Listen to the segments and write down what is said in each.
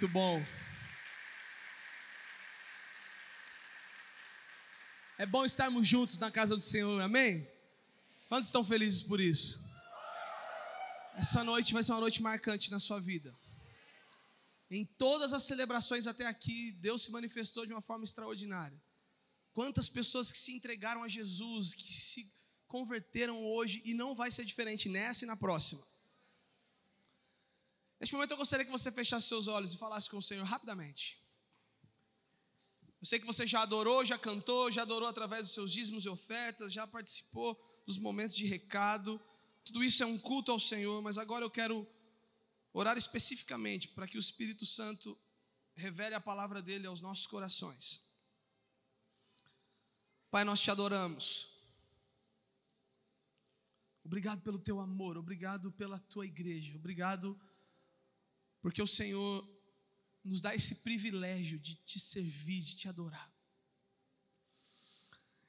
Muito bom. É bom estarmos juntos na casa do Senhor, amém? Quantos estão felizes por isso? Essa noite vai ser uma noite marcante na sua vida. Em todas as celebrações até aqui, Deus se manifestou de uma forma extraordinária. Quantas pessoas que se entregaram a Jesus, que se converteram hoje e não vai ser diferente nessa e na próxima. Neste momento eu gostaria que você fechasse seus olhos e falasse com o Senhor rapidamente. Eu sei que você já adorou, já cantou, já adorou através dos seus dízimos e ofertas, já participou dos momentos de recado. Tudo isso é um culto ao Senhor, mas agora eu quero orar especificamente para que o Espírito Santo revele a palavra dele aos nossos corações. Pai, nós te adoramos. Obrigado pelo teu amor, obrigado pela tua igreja, obrigado porque o Senhor nos dá esse privilégio de te servir, de te adorar.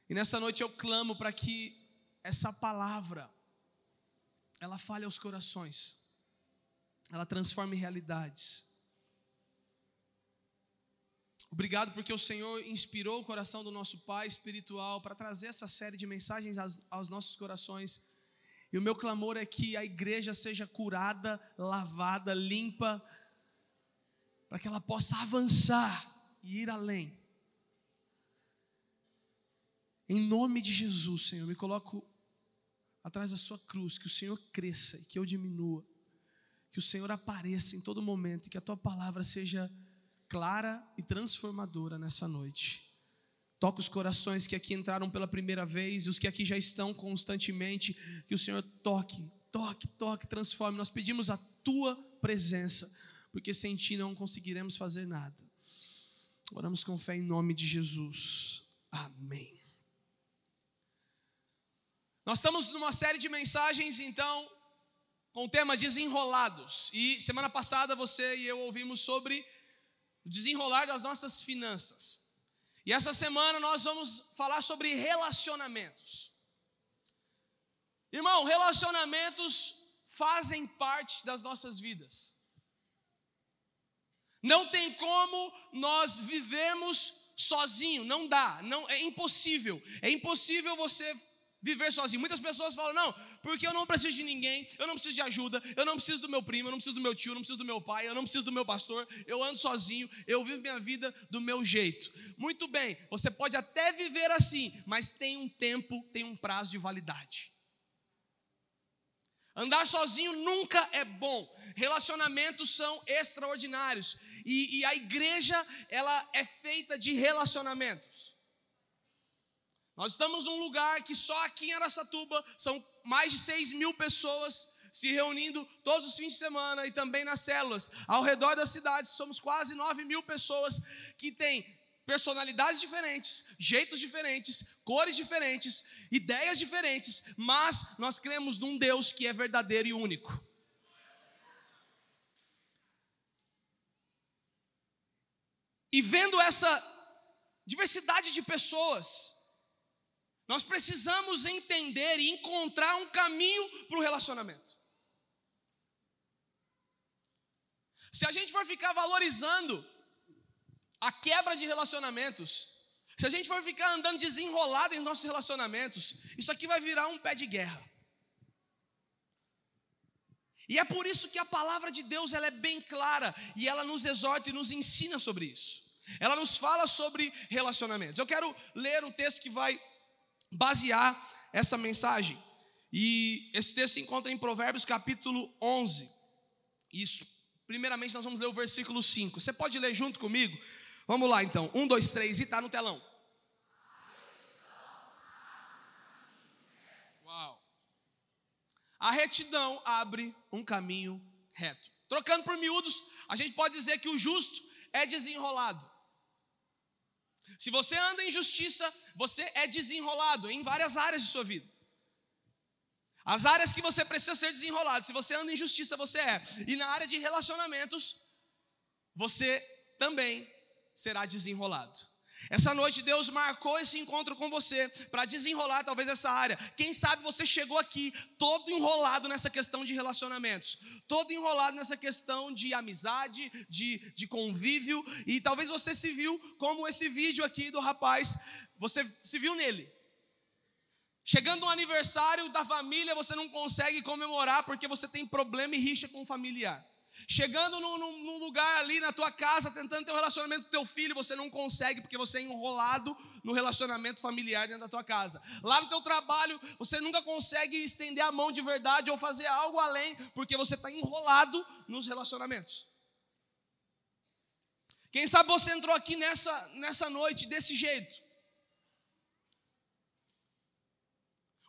E nessa noite eu clamo para que essa palavra ela fale aos corações, ela transforme realidades. Obrigado porque o Senhor inspirou o coração do nosso Pai espiritual para trazer essa série de mensagens aos, nossos corações e o meu clamor é que a igreja seja curada, lavada, limpa, para que ela possa avançar e ir além. Em nome de Jesus, Senhor, me coloco atrás da Sua cruz, que o Senhor cresça e que eu diminua, que o Senhor apareça em todo momento e que a Tua palavra seja clara e transformadora nessa noite. Toca os corações que aqui entraram pela primeira vez os que aqui já estão constantemente. Que o Senhor toque, toque, toque, transforme. Nós pedimos a tua presença, porque sem ti não conseguiremos fazer nada. Oramos com fé em nome de Jesus. Amém. Nós estamos numa série de mensagens, então, com o tema desenrolados. E semana passada você e eu ouvimos sobre o desenrolar das nossas finanças. E essa semana nós vamos falar sobre relacionamentos. Irmão, relacionamentos fazem parte das nossas vidas. Não tem como nós vivemos sozinho, não dá, não é impossível. É impossível você viver sozinho. Muitas pessoas falam: "Não, porque eu não preciso de ninguém, eu não preciso de ajuda, eu não preciso do meu primo, eu não preciso do meu tio, eu não preciso do meu pai, eu não preciso do meu pastor, eu ando sozinho, eu vivo minha vida do meu jeito. Muito bem, você pode até viver assim, mas tem um tempo, tem um prazo de validade. Andar sozinho nunca é bom. Relacionamentos são extraordinários. E, e, a igreja, ela é feita de relacionamentos. Nós estamos num lugar que só aqui em Aracatuba são mais de 6 mil pessoas se reunindo todos os fins de semana e também nas células. Ao redor da cidade, somos quase 9 mil pessoas que têm personalidades diferentes, jeitos diferentes, cores diferentes, ideias diferentes, mas nós cremos num Deus que é verdadeiro e único. E vendo essa diversidade de pessoas, Nós precisamos entender e encontrar um caminho para o relacionamento. Se a gente for ficar valorizando a quebra de relacionamentos, se a gente for ficar andando desenrolado em nossos relacionamentos, isso aqui vai virar um pé de guerra. E é por isso que a palavra de Deus ela é bem clara e ela nos exorta e nos ensina sobre isso. Ela nos fala sobre relacionamentos. Eu quero ler um texto que vai basear essa mensagem. E esse texto se encontra em Provérbios capítulo 11. Isso. Primeiramente nós vamos ler o versículo 5. Você pode ler junto comigo? Vamos lá então. Um, dois, três e está no telão. Uau. A retidão abre um caminho reto. Trocando por miúdos, a gente pode dizer que o justo é desenrolado. Se você anda em justiça, você é desenrolado em várias áreas de sua vida. As áreas que você precisa ser desenrolado, se você anda em justiça, você é. E na área de relacionamentos, você também será desenrolado. Essa noite Deus marcou esse encontro com você para desenrolar talvez essa área. Quem sabe você chegou aqui todo enrolado nessa questão de relacionamentos, todo enrolado nessa questão de amizade, de, de convívio, e talvez você se viu como esse vídeo aqui do rapaz, você se viu nele. Chegando um aniversário da família, você não consegue comemorar porque você tem problema e rixa com o familiar. Chegando num, num, lugar ali na tua casa, tentando ter um relacionamento com teu filho, você não consegue porque você é enrolado no relacionamento familiar dentro da tua casa. Lá no teu trabalho, você nunca consegue estender a mão de verdade ou fazer algo além porque você está enrolado nos relacionamentos. Quem sabe você entrou aqui nessa, nessa noite desse jeito.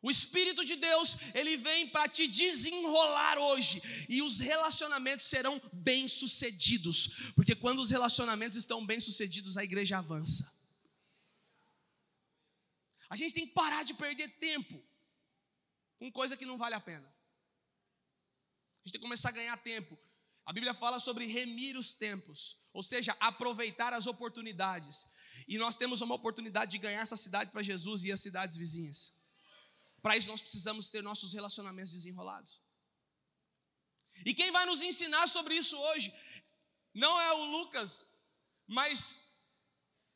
O Espírito de Deus, ele vem para te desenrolar hoje, e os relacionamentos serão bem-sucedidos, porque quando os relacionamentos estão bem-sucedidos, a igreja avança. A gente tem que parar de perder tempo com coisa que não vale a pena. A gente tem que começar a ganhar tempo. A Bíblia fala sobre remir os tempos, ou seja, aproveitar as oportunidades. E nós temos uma oportunidade de ganhar essa cidade para Jesus e as cidades vizinhas. Para isso nós precisamos ter nossos relacionamentos desenrolados. E quem vai nos ensinar sobre isso hoje não é o Lucas, mas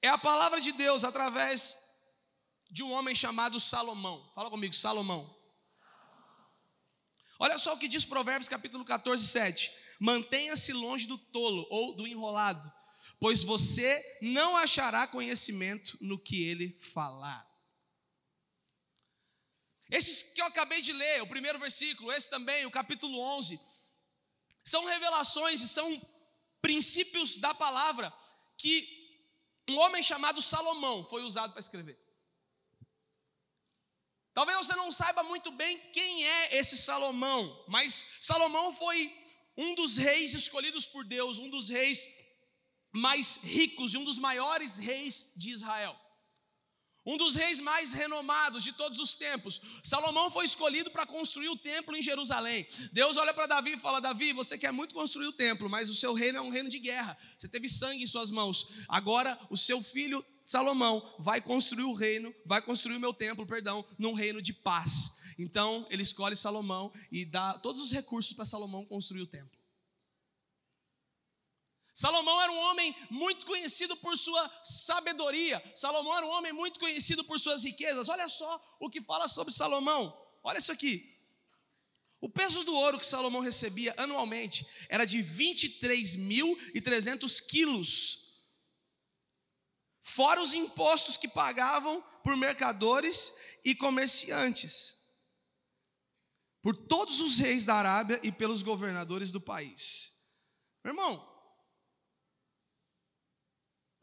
é a palavra de Deus através de um homem chamado Salomão. Fala comigo, Salomão. Olha só o que diz Provérbios capítulo 14, 7. Mantenha-se longe do tolo ou do enrolado, pois você não achará conhecimento no que ele falar. Esses que eu acabei de ler, o primeiro versículo, esse também, o capítulo 11, são revelações e são princípios da palavra que um homem chamado Salomão foi usado para escrever. Talvez você não saiba muito bem quem é esse Salomão, mas Salomão foi um dos reis escolhidos por Deus, um dos reis mais ricos e um dos maiores reis de Israel um dos reis mais renomados de todos os tempos. Salomão foi escolhido para construir o templo em Jerusalém. Deus olha para Davi e fala: Davi, você quer muito construir o templo, mas o seu reino é um reino de guerra. Você teve sangue em suas mãos. Agora o seu filho Salomão vai construir o reino, vai construir o meu templo, perdão, num reino de paz. Então ele escolhe Salomão e dá todos os recursos para Salomão construir o templo. Salomão era um homem muito conhecido por sua sabedoria. Salomão era um homem muito conhecido por suas riquezas. Olha só o que fala sobre Salomão. Olha isso aqui. O peso do ouro que Salomão recebia anualmente era de 23.300 quilos, fora os impostos que pagavam por mercadores e comerciantes, por todos os reis da Arábia e pelos governadores do país. Meu irmão,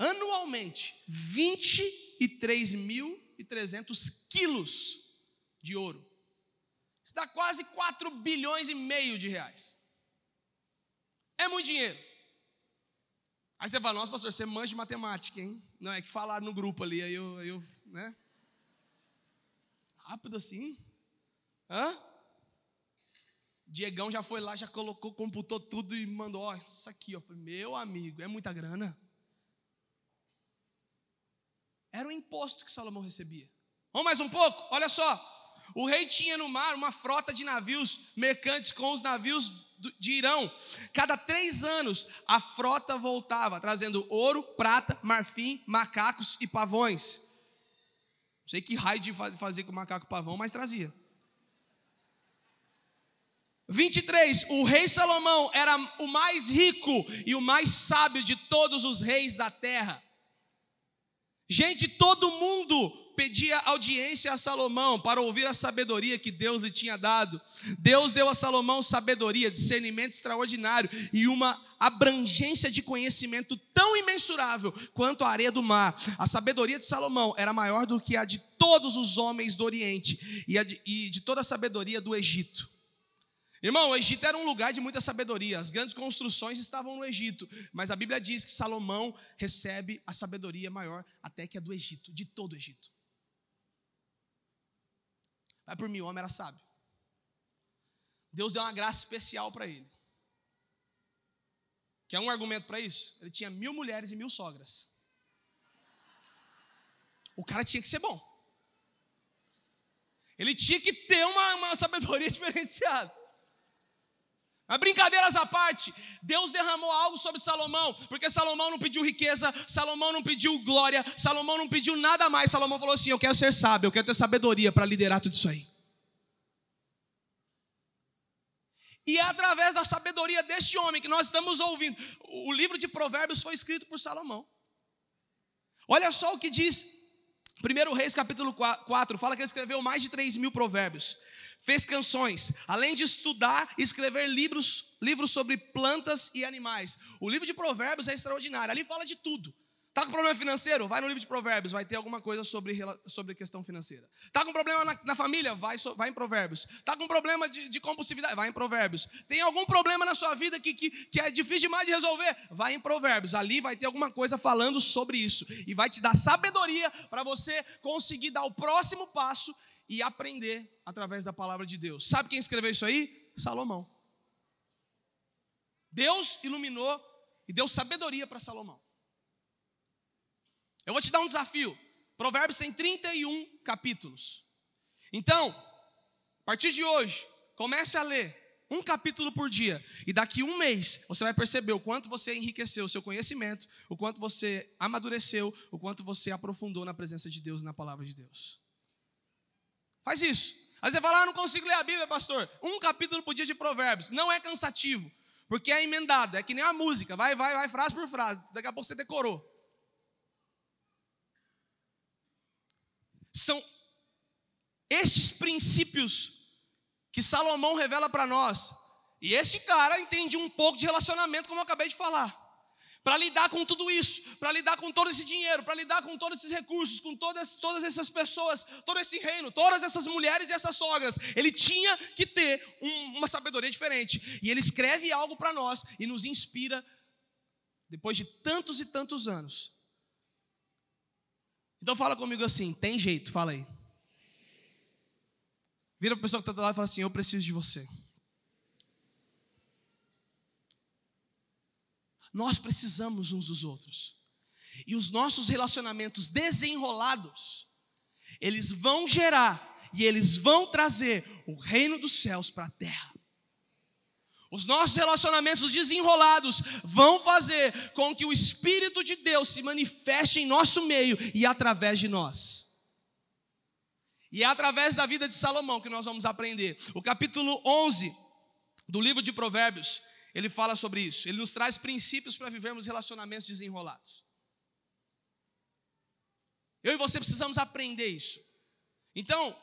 anualmente 23.300 quilos de ouro. Isso dá quase 4 bilhões e meio de reais. É muito dinheiro. Aí você fala, nossa, pastor, você manja de matemática, hein? Não, é que falaram no grupo ali, aí eu, eu né? Rápido assim? Hã? Diegão já foi lá, já colocou, computou tudo e mandou, ó, isso aqui, ó. Falei, meu amigo, é muita grana. Era o imposto que Salomão recebia. Vamos mais um pouco? Olha só. O rei tinha no mar uma frota de navios mercantes com os navios de Irão. Cada três anos, a frota voltava, trazendo ouro, prata, marfim, macacos e pavões. Não sei que raio de fazer com macaco pavão, mas trazia. 23. O rei Salomão era o mais rico e o mais sábio de todos os reis da terra. Gente, todo mundo pedia audiência a Salomão para ouvir a sabedoria que Deus lhe tinha dado. Deus deu a Salomão sabedoria, discernimento extraordinário e uma abrangência de conhecimento tão imensurável quanto a areia do mar. A sabedoria de Salomão era maior do que a de todos os homens do Oriente e, de, toda a sabedoria do Egito. Irmão, o Egito era um lugar de muita sabedoria, as grandes construções estavam no Egito, mas a Bíblia diz que Salomão recebe a sabedoria maior até que a do Egito, de todo o Egito. Vai por mim, o homem era sábio. Deus deu uma graça especial para ele. Quer um argumento para isso? Ele tinha mil mulheres e mil sogras. O cara tinha que ser bom. Ele tinha que ter uma, uma sabedoria diferenciada. Mas brincadeiras à parte, Deus derramou algo sobre Salomão, porque Salomão não pediu riqueza, Salomão não pediu glória, Salomão não pediu nada mais. Salomão falou assim: Eu quero ser sábio, eu quero ter sabedoria para liderar tudo isso aí. E é através da sabedoria deste homem que nós estamos ouvindo. O livro de Provérbios foi escrito por Salomão. Olha só o que diz 1 Reis capítulo 4, fala que ele escreveu mais de 3 mil provérbios fez canções, além de estudar e escrever livros, livros sobre plantas e animais. O livro de Provérbios é extraordinário, ali fala de tudo. Tá com problema financeiro? Vai no livro de Provérbios, vai ter alguma coisa sobre, sobre questão financeira. Tá com problema na, na família? Vai, vai em Provérbios. Tá com problema de, de, compulsividade? Vai em Provérbios. Tem algum problema na sua vida que, que, que é difícil demais de resolver? Vai em Provérbios. Ali vai ter alguma coisa falando sobre isso. E vai te dar sabedoria para você conseguir dar o próximo passo e aprender através da palavra de Deus. Sabe quem escreveu isso aí? Salomão. Deus iluminou e deu sabedoria para Salomão. Eu vou te dar um desafio. Provérbios tem 31 capítulos. Então, a partir de hoje, comece a ler um capítulo por dia. E daqui um mês, você vai perceber o quanto você enriqueceu o seu conhecimento, o quanto você amadureceu, o quanto você aprofundou na presença de Deus e na palavra de Deus. Faz isso. Aí você fala, ah, não consigo ler a Bíblia, pastor. Um capítulo por dia de provérbios. Não é cansativo, porque é emendado, é que nem a música, vai, vai, vai, frase por frase. Daqui a pouco você decorou. São estes princípios que Salomão revela para nós. E esse cara entende um pouco de relacionamento, como eu acabei de falar para lidar com tudo isso, para lidar com todo esse dinheiro, para lidar com todos esses recursos, com todas, todas essas pessoas, todo esse reino, todas essas mulheres e essas sogras. Ele tinha que ter um, uma sabedoria diferente. E ele escreve algo para nós e nos inspira, depois de tantos e tantos anos. Então fala comigo assim: tem jeito, fala aí. Vira para a pessoa que está do lado e fala assim: Eu preciso de você. Nós precisamos uns dos outros. E os nossos relacionamentos desenrolados, eles vão gerar e eles vão trazer o reino dos céus para a terra. Os nossos relacionamentos desenrolados vão fazer com que o Espírito de Deus se manifeste em nosso meio e através de nós. E é através da vida de Salomão que nós vamos aprender. O capítulo 11 do livro de Provérbios, ele fala sobre isso. Ele nos traz princípios para vivermos relacionamentos desenrolados. Eu e você precisamos aprender isso. Então,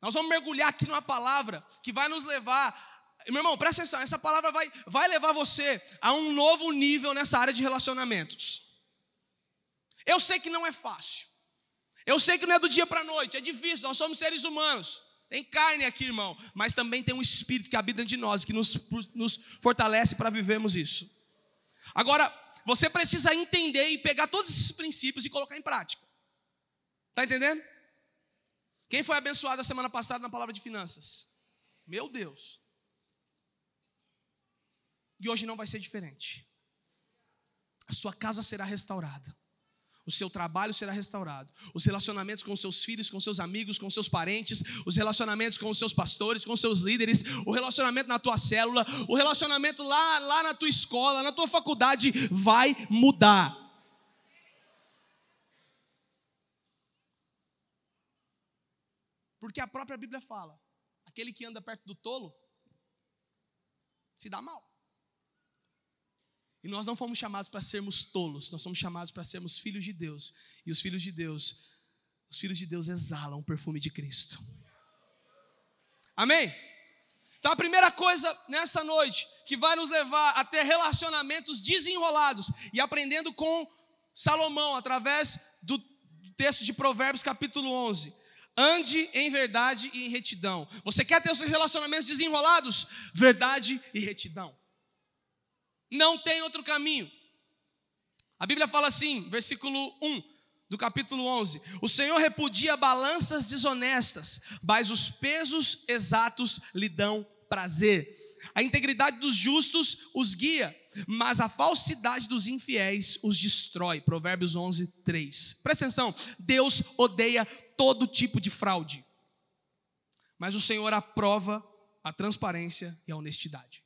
nós vamos mergulhar aqui numa palavra que vai nos levar. Meu irmão, presta atenção, essa palavra vai, vai levar você a um novo nível nessa área de relacionamentos. Eu sei que não é fácil. Eu sei que não é do dia para a noite, é difícil, nós somos seres humanos. Tem carne aqui, irmão, mas também tem um espírito que habita de nós, que nos, nos fortalece para vivermos isso. Agora, você precisa entender e pegar todos esses princípios e colocar em prática. Está entendendo? Quem foi abençoado a semana passada na palavra de finanças? Meu Deus. E hoje não vai ser diferente. A sua casa será restaurada. O seu trabalho será restaurado, os relacionamentos com seus filhos, com seus amigos, com seus parentes, os relacionamentos com os seus pastores, com seus líderes, o relacionamento na tua célula, o relacionamento lá, lá na tua escola, na tua faculdade vai mudar. Porque a própria Bíblia fala: aquele que anda perto do tolo se dá mal. E nós não fomos chamados para sermos tolos, nós somos chamados para sermos filhos de Deus. E os filhos de Deus, os filhos de Deus exalam o perfume de Cristo. Amém? Então a primeira coisa nessa noite que vai nos levar a ter relacionamentos desenrolados e aprendendo com Salomão através do texto de Provérbios capítulo 11. Ande em verdade e em retidão. Você quer ter os seus relacionamentos desenrolados? Verdade e retidão. Não tem outro caminho. A Bíblia fala assim, versículo 1 do capítulo 11: O Senhor repudia balanças desonestas, mas os pesos exatos lhe dão prazer. A integridade dos justos os guia, mas a falsidade dos infiéis os destrói. Provérbios 11, 3. Presta atenção: Deus odeia todo tipo de fraude, mas o Senhor aprova a transparência e a honestidade.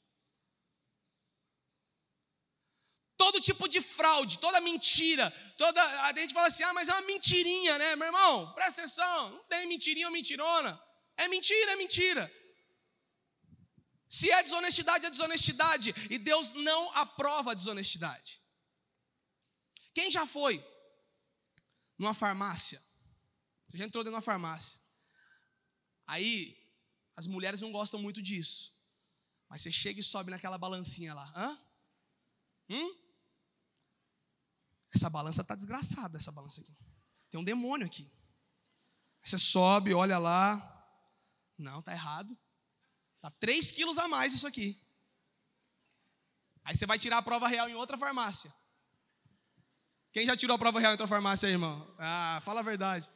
Todo tipo de fraude, toda mentira, toda. A gente fala assim, ah, mas é uma mentirinha, né, meu irmão? Presta atenção, não tem mentirinha ou mentirona. É mentira, é mentira. Se é desonestidade, é desonestidade. E Deus não aprova a desonestidade. Quem já foi numa farmácia? Você já entrou dentro de uma farmácia. Aí, as mulheres não gostam muito disso. Mas você chega e sobe naquela balancinha lá. Hã? Hum? Essa balança está desgraçada, essa balança aqui. Tem um demônio aqui. Você sobe, olha lá. Não, tá errado. Tá 3 quilos a mais isso aqui. Aí você vai tirar a prova real em outra farmácia. Quem já tirou a prova real em outra farmácia irmão? Ah, fala a verdade.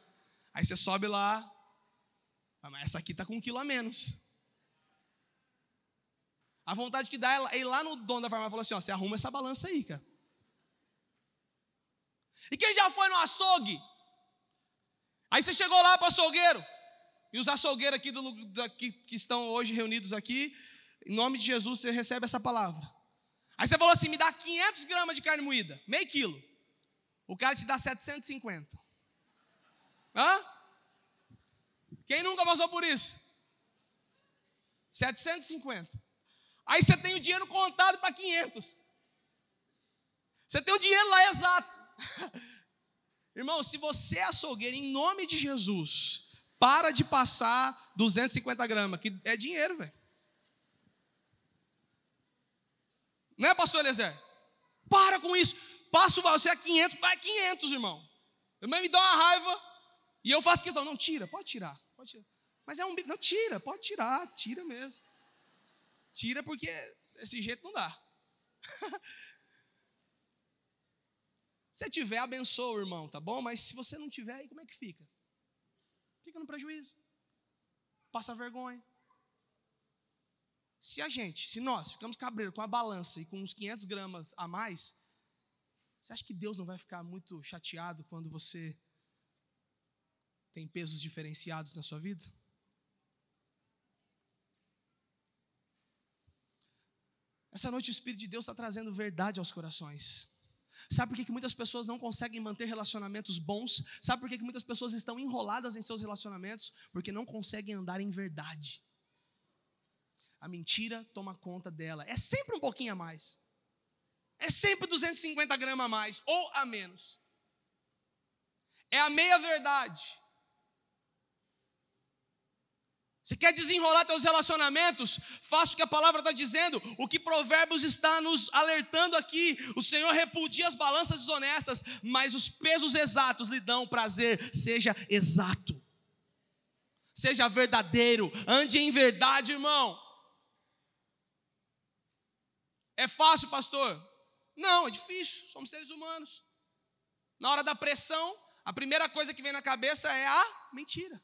Aí você sobe lá. Ah, mas essa aqui tá com um quilo a menos. A vontade que dá é ir lá no dono da farmácia e falar assim: ó, você arruma essa balança aí, cara. E quem já foi no açougue? Aí você chegou lá para o açougueiro. E os açougueiros aqui, do, que, que estão hoje reunidos aqui, em nome de Jesus, você recebe essa palavra. Aí você falou assim: me dá 500 gramas de carne moída, meio quilo. O cara te dá 750. Hã? Quem nunca passou por isso? 750. Aí você tem o dinheiro contado para 500. Você tem o dinheiro lá exato. Irmão, se você é açougueiro, em nome de Jesus, para de passar 250 gramas, que é dinheiro, velho. Não é, pastor Eliezer? Para com isso. Passa você é 500, vai 500, irmão. Irmão, me dá uma raiva e eu faço questão. Não, tira, pode tirar, pode tirar. Mas é um. Não, tira, pode tirar, tira mesmo. Tira porque desse jeito não dá. Se tiver, abençoa o irmão, tá bom? Mas se você não tiver, aí como é que fica? Fica no prejuízo. Passa vergonha. Se a gente, se nós ficamos cabreiro com a balança e com uns 500 gramas a mais, você acha que Deus não vai ficar muito chateado quando você tem pesos diferenciados na sua vida? Essa noite o Espírito de Deus está trazendo verdade aos corações. Sabe por que, que muitas pessoas não conseguem manter relacionamentos bons? Sabe por que, que muitas pessoas estão enroladas em seus relacionamentos? Porque não conseguem andar em verdade. A mentira toma conta dela. É sempre um pouquinho a mais. É sempre 250 gramas a mais ou a menos. É a meia verdade. Você quer desenrolar seus relacionamentos? Faça o que a palavra está dizendo, o que Provérbios está nos alertando aqui. O Senhor repudia as balanças desonestas, mas os pesos exatos lhe dão prazer. Seja exato, seja verdadeiro, ande em verdade, irmão. É fácil, pastor? Não, é difícil, somos seres humanos. Na hora da pressão, a primeira coisa que vem na cabeça é a mentira.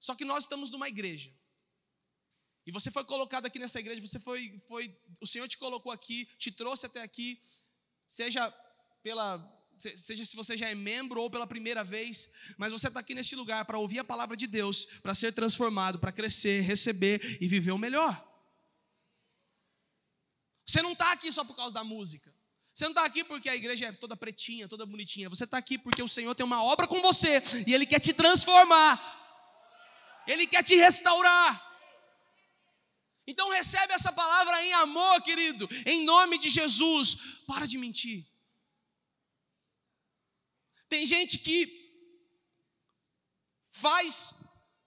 Só que nós estamos numa igreja. E você foi colocado aqui nessa igreja, você foi, foi, o Senhor te colocou aqui, te trouxe até aqui, seja pela seja se você já é membro ou pela primeira vez, mas você está aqui neste lugar para ouvir a palavra de Deus, para ser transformado, para crescer, receber e viver o melhor. Você não está aqui só por causa da música. Você não está aqui porque a igreja é toda pretinha, toda bonitinha. Você está aqui porque o Senhor tem uma obra com você e Ele quer te transformar. Ele quer te restaurar. Então recebe essa palavra em amor, querido, em nome de Jesus. Para de mentir. Tem gente que faz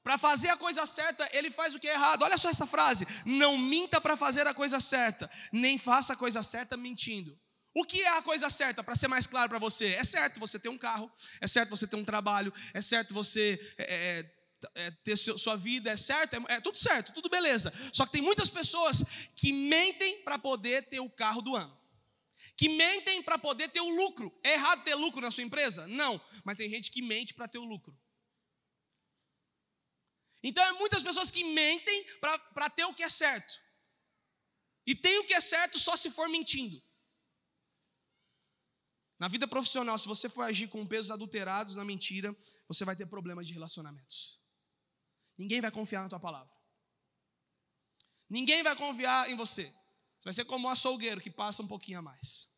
para fazer a coisa certa, ele faz o que é errado. Olha só essa frase: não minta para fazer a coisa certa, nem faça a coisa certa mentindo. O que é a coisa certa, para ser mais claro para você? É certo você ter um carro, é certo você ter um trabalho, é certo você é, é, é ter seu, sua vida, é certo, é, é, tudo certo, tudo beleza. Só que tem muitas pessoas que mentem para poder ter o carro do ano que mentem para poder ter o lucro. É errado ter lucro na sua empresa? Não, mas tem gente que mente para ter o lucro. Então, é muitas pessoas que mentem para ter o que é certo. E tem o que é certo só se for mentindo. Na vida profissional, se você for agir com pesos adulterados na mentira, você vai ter problemas de relacionamentos. Ninguém vai confiar na tua palavra. Ninguém vai confiar em você. Você vai ser como um açougueiro que passa um pouquinho a mais.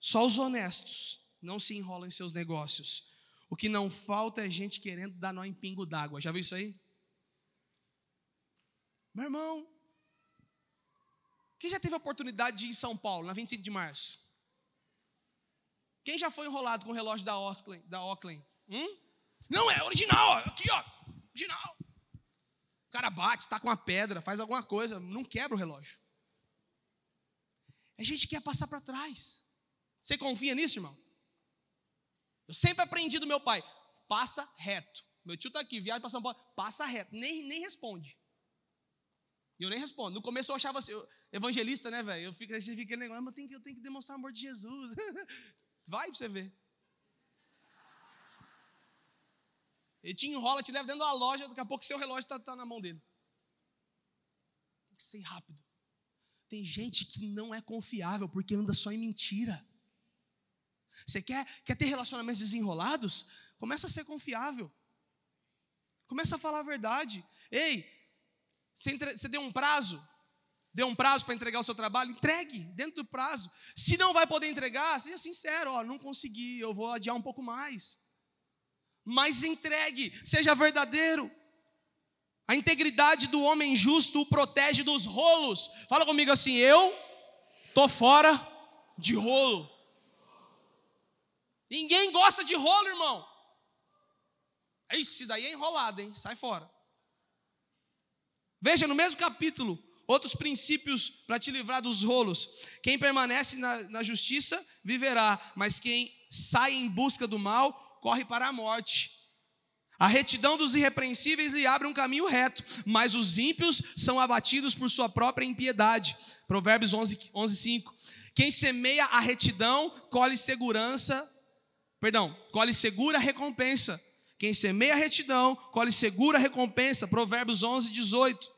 Só os honestos não se enrolam em seus negócios. O que não falta é gente querendo dar nó em pingo d'água. Já viu isso aí? Meu irmão, quem já teve a oportunidade de ir em São Paulo, na 25 de março? Quem já foi enrolado com o relógio da Oakland? Da Oakland? Hum? Não, é original, ó. aqui, ó, original. O cara bate, está com uma pedra, faz alguma coisa, não quebra o relógio. É gente que quer passar para trás. Você confia nisso, irmão? Eu sempre aprendi do meu pai: passa reto. Meu tio está aqui, viaja para São Paulo, passa reto, nem, nem responde. E eu nem respondo. No começo eu achava assim, eu, evangelista, né, velho? Eu fico, você fica negócio, mas eu tenho, que, eu tenho que demonstrar o amor de Jesus. Vai para você ver. Ele te enrola, te leva dentro da loja, daqui a pouco seu relógio está tá na mão dele. Tem que ser rápido. Tem gente que não é confiável porque anda só em mentira. Você quer, quer ter relacionamentos desenrolados? Começa a ser confiável. Começa a falar a verdade. Ei, você, entre, você deu um prazo? Deu um prazo para entregar o seu trabalho? Entregue dentro do prazo. Se não vai poder entregar, seja sincero: ó, não consegui, eu vou adiar um pouco mais mas entregue, seja verdadeiro. A integridade do homem justo o protege dos rolos. Fala comigo assim: eu tô fora de rolo. Ninguém gosta de rolo, irmão. Esse daí é enrolado, hein? Sai fora. Veja no mesmo capítulo, outros princípios para te livrar dos rolos. Quem permanece na, na justiça viverá, mas quem sai em busca do mal corre para a morte. A retidão dos irrepreensíveis lhe abre um caminho reto, mas os ímpios são abatidos por sua própria impiedade. Provérbios 11, 11 5. Quem semeia a retidão, colhe segurança, perdão, colhe segura recompensa. Quem semeia a retidão, colhe segura recompensa. Provérbios 11, 18.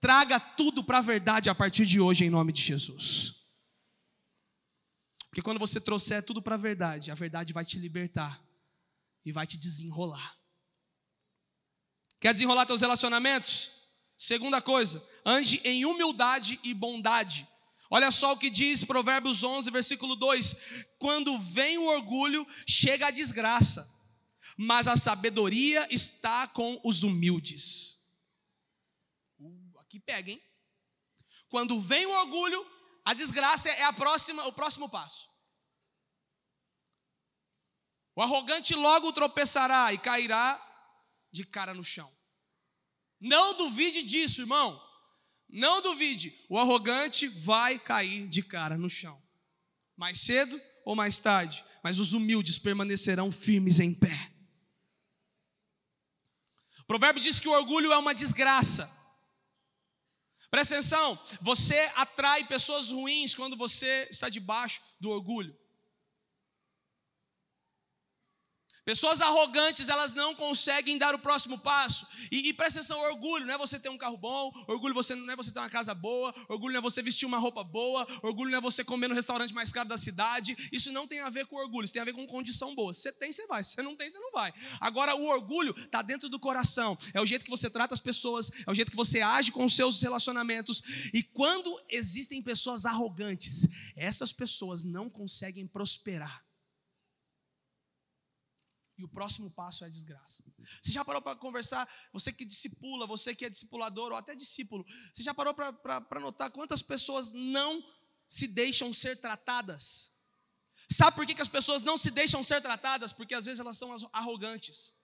Traga tudo para a verdade a partir de hoje, em nome de Jesus. Porque quando você trouxer tudo para a verdade, a verdade vai te libertar e vai te desenrolar. Quer desenrolar teus relacionamentos? Segunda coisa, ande em humildade e bondade. Olha só o que diz Provérbios 11, versículo 2: Quando vem o orgulho, chega a desgraça, mas a sabedoria está com os humildes. Uh, aqui pega, hein? Quando vem o orgulho, a desgraça é a próxima, o próximo passo. O arrogante logo tropeçará e cairá de cara no chão. Não duvide disso, irmão. Não duvide. O arrogante vai cair de cara no chão. Mais cedo ou mais tarde. Mas os humildes permanecerão firmes em pé. O provérbio diz que o orgulho é uma desgraça. Presta atenção, você atrai pessoas ruins quando você está debaixo do orgulho. Pessoas arrogantes, elas não conseguem dar o próximo passo. E, e presta atenção, orgulho não é você ter um carro bom, orgulho você, não é você ter uma casa boa, orgulho não é você vestir uma roupa boa, orgulho não é você comer no restaurante mais caro da cidade. Isso não tem a ver com orgulho, isso tem a ver com condição boa. Você tem, você vai. Se você não tem, você não vai. Agora, o orgulho está dentro do coração. É o jeito que você trata as pessoas, é o jeito que você age com os seus relacionamentos. E quando existem pessoas arrogantes, essas pessoas não conseguem prosperar e o próximo passo é a desgraça. Você já parou para conversar, você que discipula, você que é discipulador ou até discípulo, você já parou para notar quantas pessoas não se deixam ser tratadas? Sabe por que, que as pessoas não se deixam ser tratadas? Porque às vezes elas são arrogantes.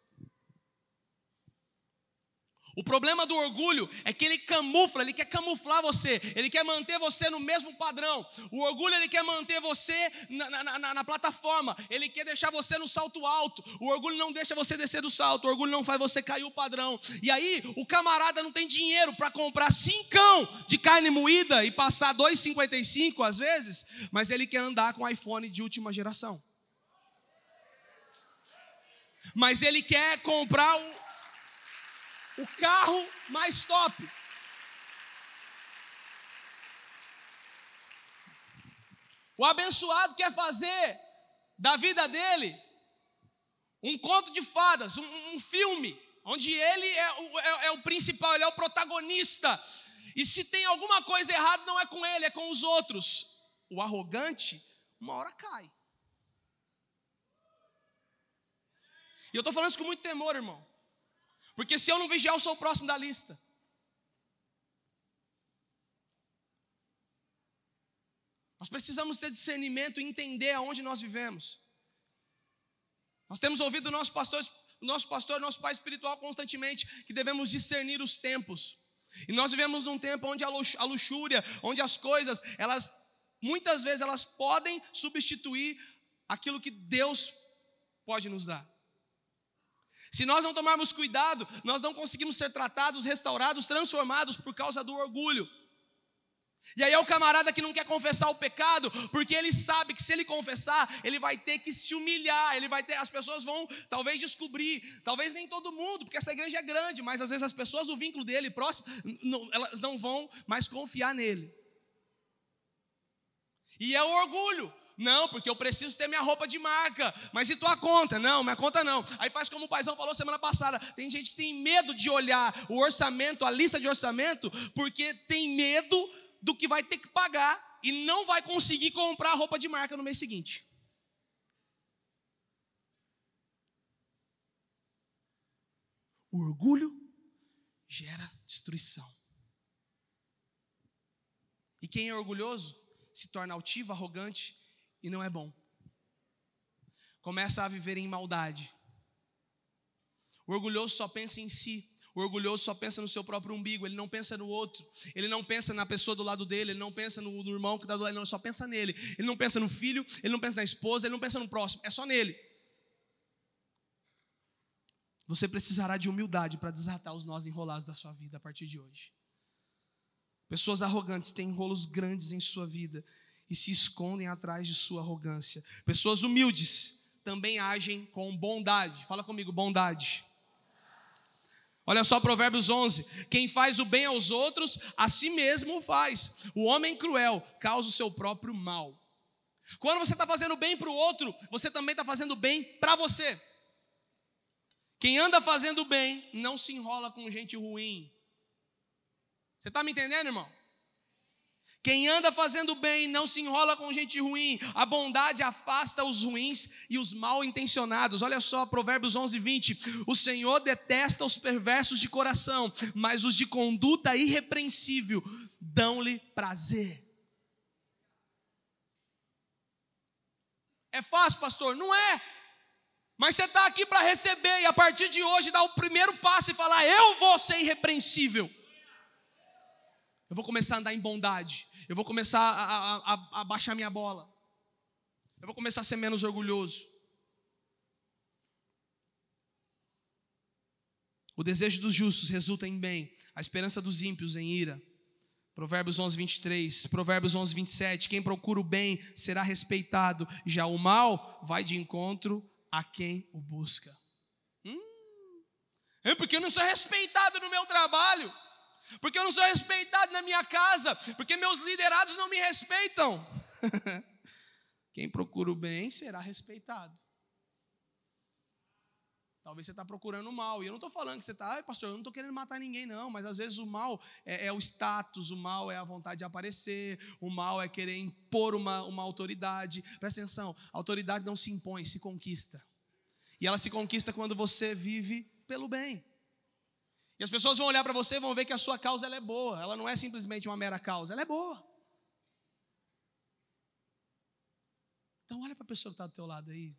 O problema do orgulho é que ele camufla, ele quer camuflar você, ele quer manter você no mesmo padrão. O orgulho ele quer manter você na, na, na, na, plataforma, ele quer deixar você no salto alto. O orgulho não deixa você descer do salto, o orgulho não faz você cair o padrão. E aí o camarada não tem dinheiro para comprar cincão de carne moída e passar 2,55 às vezes, mas ele quer andar com iPhone de última geração. Mas ele quer comprar o o carro mais top. O abençoado quer fazer da vida dele um conto de fadas, um, um filme, onde ele é o, é, é o principal, ele é o protagonista. E se tem alguma coisa errada, não é com ele, é com os outros. O arrogante, uma hora cai. E eu estou falando isso com muito temor, irmão. Porque se eu não vigiar, eu sou o próximo da lista. Nós precisamos ter discernimento e entender aonde nós vivemos. Nós temos ouvido nosso pastor, nosso pastor, nosso pai espiritual constantemente que devemos discernir os tempos. E nós vivemos num tempo onde a luxúria, onde as coisas, elas muitas vezes elas podem substituir aquilo que Deus pode nos dar. Se nós não tomarmos cuidado, nós não conseguimos ser tratados, restaurados, transformados por causa do orgulho. E aí é o camarada que não quer confessar o pecado, porque ele sabe que se ele confessar, ele vai ter que se humilhar, ele vai ter, as pessoas vão talvez descobrir, talvez nem todo mundo, porque essa igreja é grande, mas às vezes as pessoas, o vínculo dele próximo, não, elas não vão mais confiar nele. E é o orgulho. Não, porque eu preciso ter minha roupa de marca. Mas e tua conta? Não, minha conta não. Aí faz como o paizão falou semana passada. Tem gente que tem medo de olhar o orçamento, a lista de orçamento, porque tem medo do que vai ter que pagar e não vai conseguir comprar roupa de marca no mês seguinte. O orgulho gera destruição. E quem é orgulhoso se torna altivo, arrogante e não é bom. Começa a viver em maldade. O orgulhoso só pensa em si. O orgulhoso só pensa no seu próprio umbigo, ele não pensa no outro, ele não pensa na pessoa do lado dele, ele não pensa no, no irmão que está do lado, não, ele só pensa nele. Ele não pensa no filho, ele não pensa na esposa, ele não pensa no próximo, é só nele. Você precisará de humildade para desatar os nós enrolados da sua vida a partir de hoje. Pessoas arrogantes têm rolos grandes em sua vida e se escondem atrás de sua arrogância. Pessoas humildes também agem com bondade. Fala comigo, bondade. Olha só Provérbios 11: quem faz o bem aos outros, a si mesmo o faz. O homem cruel causa o seu próprio mal. Quando você está fazendo bem para o outro, você também está fazendo bem para você. Quem anda fazendo bem não se enrola com gente ruim. Você está me entendendo, irmão? Quem anda fazendo bem não se enrola com gente ruim. A bondade afasta os ruins e os mal intencionados. Olha só, Provérbios 11, 20. O Senhor detesta os perversos de coração, mas os de conduta irrepreensível dão-lhe prazer. É fácil, pastor? Não é. Mas você está aqui para receber e a partir de hoje dar o primeiro passo e falar: Eu vou ser irrepreensível. Eu vou começar a andar em bondade. Eu vou começar a, a, a baixar minha bola. Eu vou começar a ser menos orgulhoso. O desejo dos justos resulta em bem, a esperança dos ímpios em ira. Provérbios 11, 23, Provérbios 11, 27. Quem procura o bem será respeitado, já o mal vai de encontro a quem o busca. Hum, é porque eu não sou respeitado no meu trabalho, porque eu não sou respeitado na minha casa, porque meus liderados não me respeitam. Quem procura o bem será respeitado. Talvez você está procurando o mal. E eu não estou falando que você está, ah, pastor, eu não estou querendo matar ninguém, não. Mas às vezes o mal é, é, o status, o mal é a vontade de aparecer, o mal é querer impor uma, uma autoridade. Presta atenção: a autoridade não se impõe, se conquista. E ela se conquista quando você vive pelo bem. E as pessoas vão olhar para você e vão ver que a sua causa ela é boa. Ela não é simplesmente uma mera causa, ela é boa. Então olha para a pessoa que está do teu lado aí.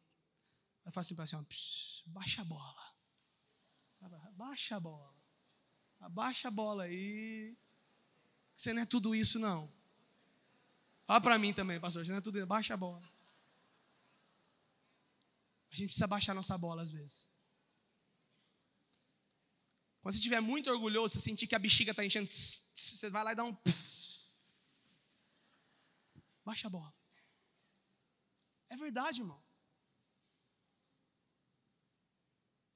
Vai falar assim para assim, baixa a bola. Baixa a bola. Abaixa a bola aí. Você não é tudo isso, não. Fala para mim também, pastor. Você não é tudo isso. Baixa a bola. A gente precisa baixar nossa bola às vezes. Quando você estiver muito orgulhoso, você sentir que a bexiga está enchendo, você vai lá e dá um. Baixa a bola. É verdade, irmão.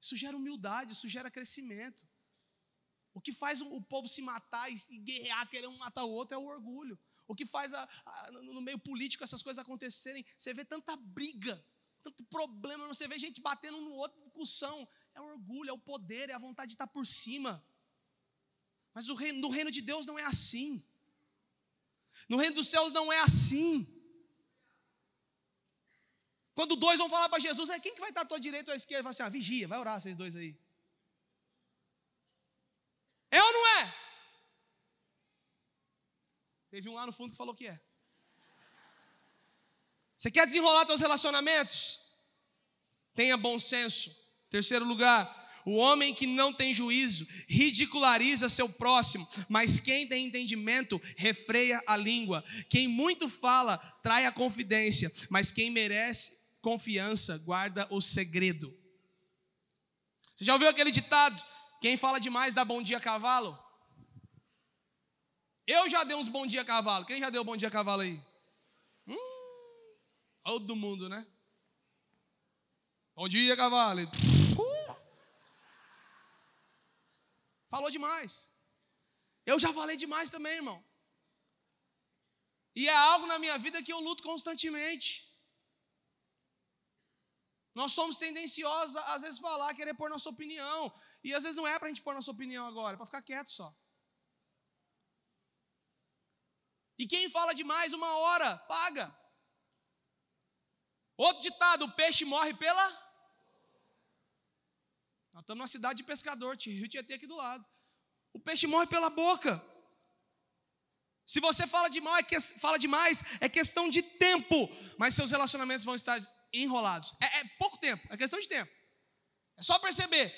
Isso gera humildade, isso gera crescimento. O que faz o povo se matar e guerrear, querer um matar o outro, é o orgulho. O que faz a, a, no meio político essas coisas acontecerem, você vê tanta briga, tanto problema, você vê gente batendo no outro, discussão. É o orgulho, é o poder, é a vontade de estar por cima. Mas reino, no reino de Deus não é assim. No reino dos céus não é assim. Quando dois vão falar para Jesus, quem que vai estar à tua direita ou à esquerda? Ele fala assim, ah, vigia, vai orar vocês dois aí. É ou não é? Teve um lá no fundo que falou que é. Você quer desenrolar seus relacionamentos? Tenha bom senso. Terceiro lugar, o homem que não tem juízo ridiculariza seu próximo, mas quem tem entendimento refreia a língua. Quem muito fala trai a confidência, mas quem merece confiança guarda o segredo. Você já ouviu aquele ditado? Quem fala demais dá bom dia a cavalo? Eu já dei uns bom dia a cavalo. Quem já deu bom dia a cavalo aí? Hum, todo mundo, né? Bom dia, cavalo. Uh. Falou demais. Eu já falei demais também, irmão. E é algo na minha vida que eu luto constantemente. Nós somos tendenciosos a, às vezes, falar, querer pôr nossa opinião. E às vezes não é para a gente pôr nossa opinião agora, é para ficar quieto só. E quem fala demais uma hora, paga. Outro ditado: o peixe morre pela. Nós estamos numa cidade de pescador, Rio Tietê aqui do lado. O peixe morre pela boca. Se você fala, de mal, é que, fala demais, é questão de tempo, mas seus relacionamentos vão estar enrolados. É, é, pouco tempo, é questão de tempo. É só perceber.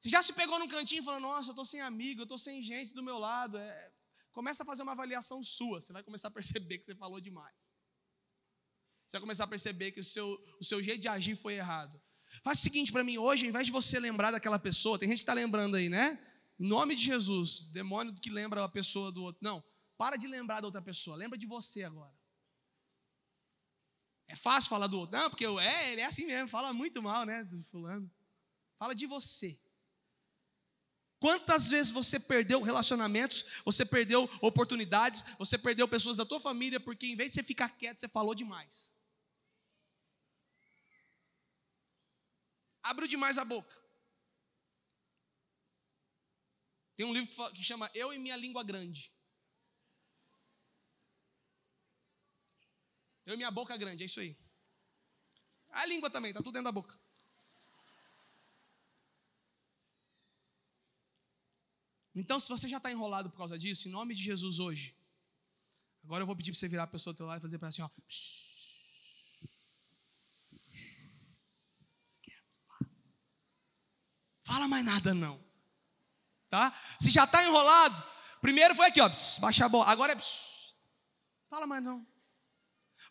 Você já se pegou num cantinho falando, nossa, eu estou sem amigo, eu estou sem gente do meu lado. É, começa a fazer uma avaliação sua. Você vai começar a perceber que você falou demais. Você vai começar a perceber que o seu, o seu jeito de agir foi errado. Faz o seguinte para mim, hoje, ao invés de você lembrar daquela pessoa, tem gente que está lembrando aí, né? Em nome de Jesus, demônio que lembra a pessoa do outro. Não, para de lembrar da outra pessoa, lembra de você agora. É fácil falar do outro. Não, porque eu, é, ele é assim mesmo, fala muito mal, né, do fulano. Fala de você. Quantas vezes você perdeu relacionamentos, você perdeu oportunidades, você perdeu pessoas da tua família porque em vez de você ficar quieto, você falou demais. Abriu demais a boca. Tem um livro que chama Eu e Minha Língua Grande. Eu e minha boca grande, é isso aí. A língua também, está tudo dentro da boca. Então, se você já está enrolado por causa disso, em nome de Jesus hoje, agora eu vou pedir para você virar a pessoa do teu lado e fazer para assim, ó. Fala mais nada não. Tá? Se já está enrolado, primeiro foi aqui, ó. Baixa a bola. Agora é. Fala mais não.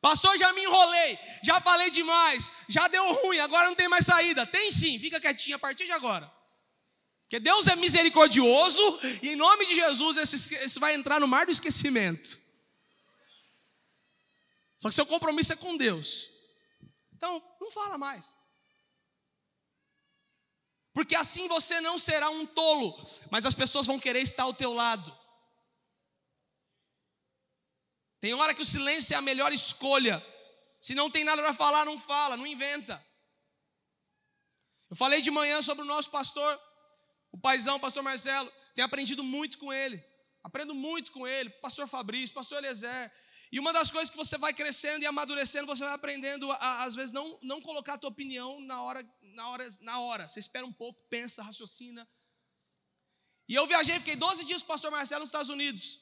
Pastor, já me enrolei, já falei demais, já deu ruim, agora não tem mais saída. Tem sim, fica quietinho a partir de agora. Porque Deus é misericordioso e em nome de Jesus esse, esse vai entrar no mar do esquecimento. Só que seu compromisso é com Deus. Então, não fala mais. Porque assim você não será um tolo, mas as pessoas vão querer estar ao teu lado. Tem hora que o silêncio é a melhor escolha. Se não tem nada para falar, não fala, não inventa. Eu falei de manhã sobre o nosso pastor, o paizão, o pastor Marcelo. Tenho aprendido muito com ele. Aprendo muito com ele, pastor Fabrício, pastor Eliezer. E uma das coisas que você vai crescendo e amadurecendo, você vai aprendendo a, às vezes, não, não colocar a tua opinião na hora, na, hora, na hora. Você espera um pouco, pensa, raciocina. E eu viajei, fiquei 12 dias com o pastor Marcelo nos Estados Unidos.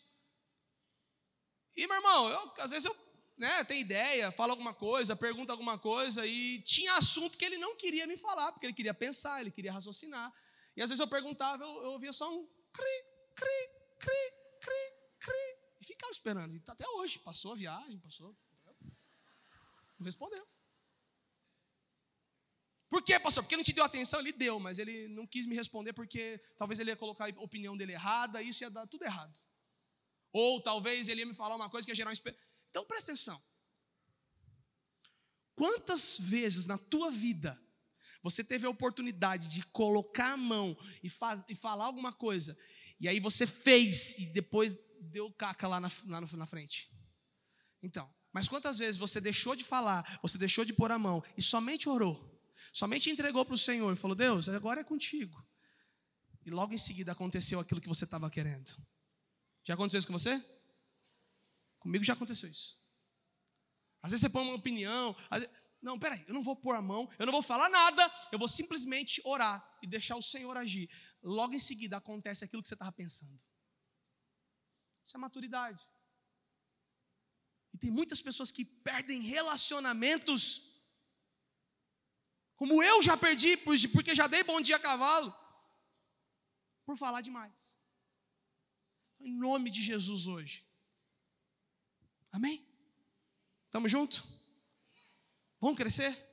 E, meu irmão, eu, às vezes eu né, tenho ideia, falo alguma coisa, pergunto alguma coisa, e tinha assunto que ele não queria me falar, porque ele queria pensar, ele queria raciocinar. E às vezes eu perguntava, eu, eu ouvia só um cri, cri, cri, cri, cri ficava esperando. E até hoje, passou a viagem, passou. Não respondeu. Por quê, pastor? Porque não te deu atenção? Ele deu, mas ele não quis me responder porque talvez ele ia colocar a opinião dele errada, isso ia dar tudo errado. Ou talvez ele ia me falar uma coisa que ia gerar um Então presta atenção. Quantas vezes na tua vida você teve a oportunidade de colocar a mão e, faz, e falar alguma coisa, e aí você fez, e depois deu caca lá na, lá na frente. Então, mas quantas vezes você deixou de falar, você deixou de pôr a mão e somente orou, somente entregou para o Senhor e falou: Deus, agora é contigo. E logo em seguida aconteceu aquilo que você estava querendo. Já aconteceu isso com você? Comigo já aconteceu isso. Às vezes você põe uma opinião, vezes, não, peraí, eu não vou pôr a mão, eu não vou falar nada, eu vou simplesmente orar e deixar o Senhor agir. Logo em seguida acontece aquilo que você estava pensando. Isso é maturidade. E tem muitas pessoas que perdem relacionamentos, como eu já perdi, porque já dei bom dia a cavalo, por falar demais. Em nome de Jesus hoje. Amém? Estamos juntos? Vamos crescer?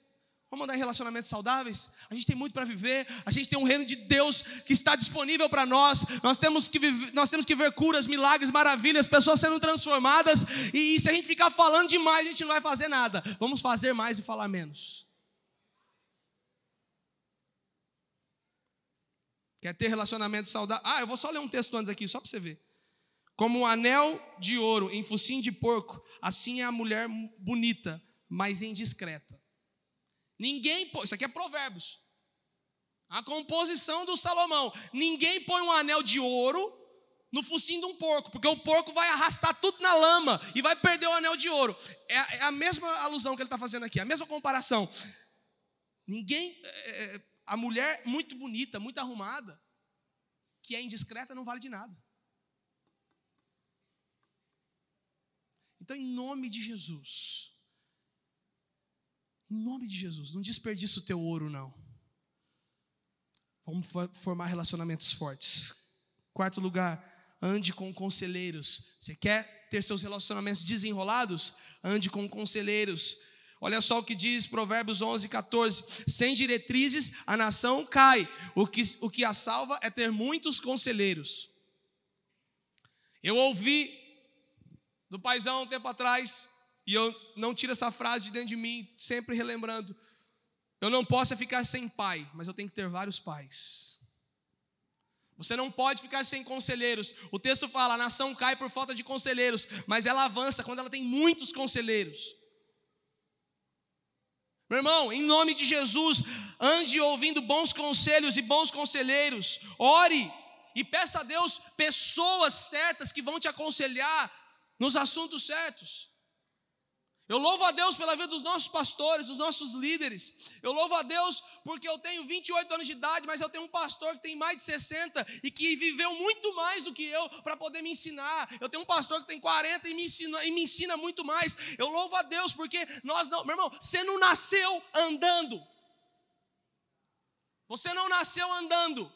Vamos andar em relacionamentos saudáveis? A gente tem muito para viver. A gente tem um reino de Deus que está disponível para nós. Nós temos, que viver, nós temos que ver curas, milagres, maravilhas, pessoas sendo transformadas. E, e se a gente ficar falando demais, a gente não vai fazer nada. Vamos fazer mais e falar menos. Quer ter relacionamento saudável? Ah, eu vou só ler um texto antes aqui, só para você ver. Como um anel de ouro em focinho de porco, assim é a mulher bonita, mas indiscreta. Ninguém põe, isso aqui é Provérbios. A composição do Salomão. Ninguém põe um anel de ouro no focinho de um porco, porque o porco vai arrastar tudo na lama e vai perder o anel de ouro. É, é a mesma alusão que ele está fazendo aqui, a mesma comparação. Ninguém, é, é, a mulher muito bonita, muito arrumada, que é indiscreta, não vale de nada. Então, em nome de Jesus, em nome de Jesus, não desperdice o teu ouro, não. Vamos formar relacionamentos fortes. Quarto lugar, ande com conselheiros. Você quer ter seus relacionamentos desenrolados? Ande com conselheiros. Olha só o que diz Provérbios 11, 14: Sem diretrizes a nação cai, o que, o que a salva é ter muitos conselheiros. Eu ouvi do paizão um tempo atrás, e eu não tiro essa frase de dentro de mim, sempre relembrando. Eu não posso ficar sem pai, mas eu tenho que ter vários pais. Você não pode ficar sem conselheiros. O texto fala: a nação cai por falta de conselheiros, mas ela avança quando ela tem muitos conselheiros. Meu irmão, em nome de Jesus, ande ouvindo bons conselhos e bons conselheiros. Ore e peça a Deus pessoas certas que vão te aconselhar nos assuntos certos. Eu louvo a Deus pela vida dos nossos pastores, dos nossos líderes. Eu louvo a Deus porque eu tenho 28 anos de idade, mas eu tenho um pastor que tem mais de 60 e que viveu muito mais do que eu para poder me ensinar. Eu tenho um pastor que tem 40 e me, ensina, e me ensina muito mais. Eu louvo a Deus porque nós não, meu irmão, você não nasceu andando. Você não nasceu andando.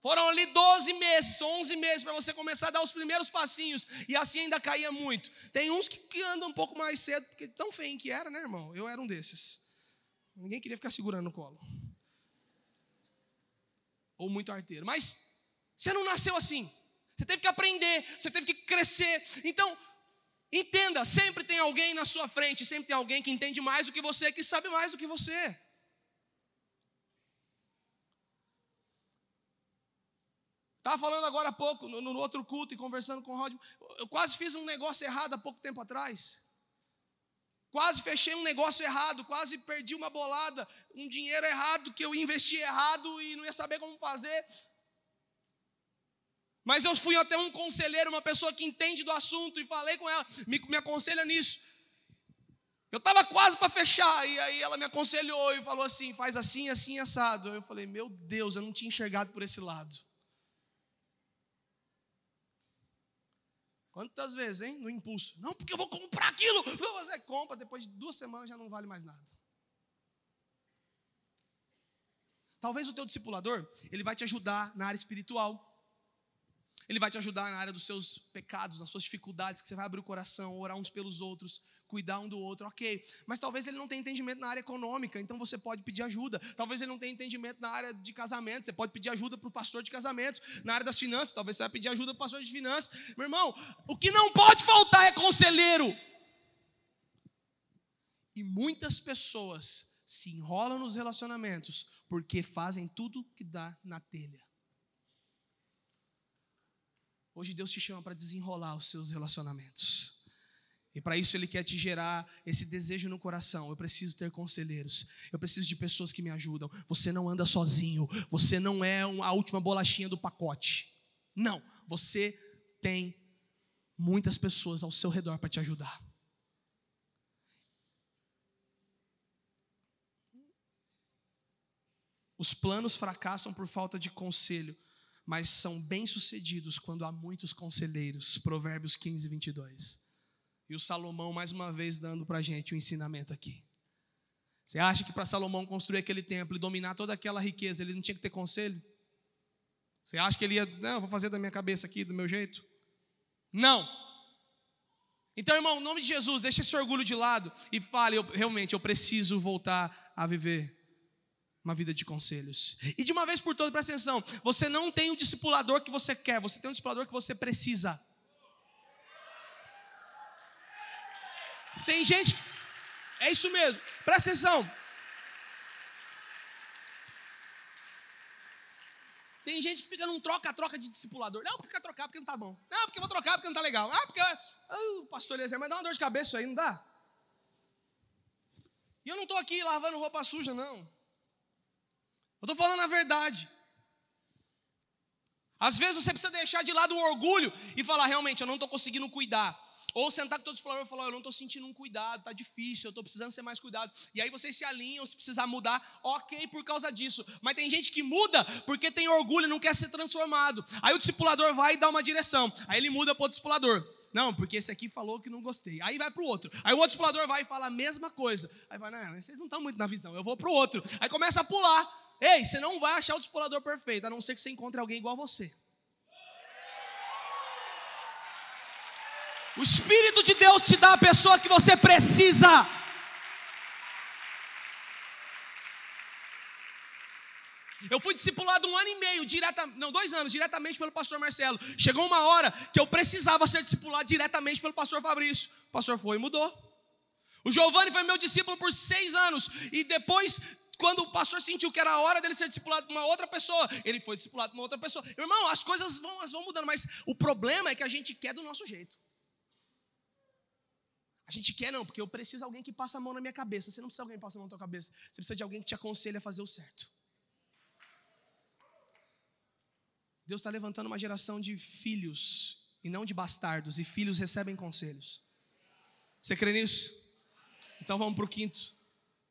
Foram ali 12 meses, 11 meses para você começar a dar os primeiros passinhos. E assim ainda caía muito. Tem uns que, que andam um pouco mais cedo, porque tão feio que era, né, irmão? Eu era um desses. Ninguém queria ficar segurando no colo. Ou muito arteiro. Mas você não nasceu assim. Você teve que aprender, você teve que crescer. Então, entenda: sempre tem alguém na sua frente, sempre tem alguém que entende mais do que você, que sabe mais do que você. Estava falando agora há pouco, no, no, outro culto e conversando com o Rod. Eu quase fiz um negócio errado há pouco tempo atrás. Quase fechei um negócio errado, quase perdi uma bolada, um dinheiro errado que eu investi errado e não ia saber como fazer. Mas eu fui até um conselheiro, uma pessoa que entende do assunto, e falei com ela, me, me aconselha nisso. Eu estava quase para fechar, e aí ela me aconselhou e falou assim: faz assim, assim, assado. Eu falei: meu Deus, eu não tinha enxergado por esse lado. Quantas vezes, hein? No impulso. Não, porque eu vou comprar aquilo. Você compra, depois de duas semanas já não vale mais nada. Talvez o teu discipulador, ele vai te ajudar na área espiritual. Ele vai te ajudar na área dos seus pecados, nas suas dificuldades, que você vai abrir o coração, orar uns pelos outros, cuidar um do outro, ok. Mas talvez ele não tenha entendimento na área econômica, então você pode pedir ajuda. Talvez ele não tenha entendimento na área de casamento, você pode pedir ajuda para o pastor de casamentos. Na área das finanças, talvez você vai pedir ajuda para o pastor de finanças. Meu irmão, o que não pode faltar é conselheiro. E muitas pessoas se enrolam nos relacionamentos porque fazem tudo que dá na telha. Hoje Deus te chama para desenrolar os seus relacionamentos. E para isso Ele quer te gerar esse desejo no coração. Eu preciso ter conselheiros. Eu preciso de pessoas que me ajudam. Você não anda sozinho. Você não é a última bolachinha do pacote. Não. Você tem muitas pessoas ao seu redor para te ajudar. Os planos fracassam por falta de conselho, mas são bem-sucedidos quando há muitos conselheiros. Provérbios 15, 22. E o Salomão, mais uma vez, dando para a gente o um ensinamento aqui. Você acha que para Salomão construir aquele templo e dominar toda aquela riqueza, ele não tinha que ter conselho? Você acha que ele ia, não, vou fazer da minha cabeça aqui, do meu jeito? Não. Então, irmão, em nome de Jesus, deixe esse orgulho de lado e fale, eu, realmente, eu preciso voltar a viver uma vida de conselhos. E de uma vez por todas, presta atenção, você não tem o discipulador que você quer, você tem o discipulador que você precisa. Tem gente. É isso mesmo. Presta atenção. Tem gente que fica num troca-troca de discipulador. Não, porque quer trocar porque não tá bom. Não, porque vou trocar porque não tá legal. Ah, porque. Ah, pastor Eliezer, mas dá uma dor de cabeça isso aí, não dá? E eu não estou aqui lavando roupa suja, não. Eu estou falando a verdade. Às vezes você precisa deixar de lado o orgulho e falar: realmente, eu não estou conseguindo cuidar. Ou sentar com todo explorador e falar: Eu não estou sentindo um cuidado, está difícil, eu estou precisando ser mais cuidado. E aí vocês se alinham, se precisar mudar, ok por causa disso. Mas tem gente que muda porque tem orgulho e não quer ser transformado. Aí o discipulador vai e dá uma direção. Aí ele muda para o discipulador. Não, porque esse aqui falou que não gostei. Aí vai para o outro. Aí o outro discipulador vai e fala a mesma coisa. Aí vai, não, vocês não estão muito na visão, eu vou para o outro. Aí começa a pular. Ei, você não vai achar o discipulador perfeito, a não ser que você encontre alguém igual a você. O Espírito de Deus te dá a pessoa que você precisa. Eu fui discipulado um ano e meio, direta, não, dois anos, diretamente pelo pastor Marcelo. Chegou uma hora que eu precisava ser discipulado diretamente pelo pastor Fabrício. O pastor foi e mudou. O Giovanni foi meu discípulo por seis anos. E depois, quando o pastor sentiu que era a hora dele ser discipulado por uma outra pessoa, ele foi discipulado por uma outra pessoa. Irmão, as coisas vão, as vão mudando, mas o problema é que a gente quer do nosso jeito. A gente quer não, porque eu preciso de alguém que passe a mão na minha cabeça. Você não precisa de alguém que passe a mão na tua cabeça. Você precisa de alguém que te aconselhe a fazer o certo. Deus está levantando uma geração de filhos e não de bastardos. E filhos recebem conselhos. Você crê nisso? Então vamos para o quinto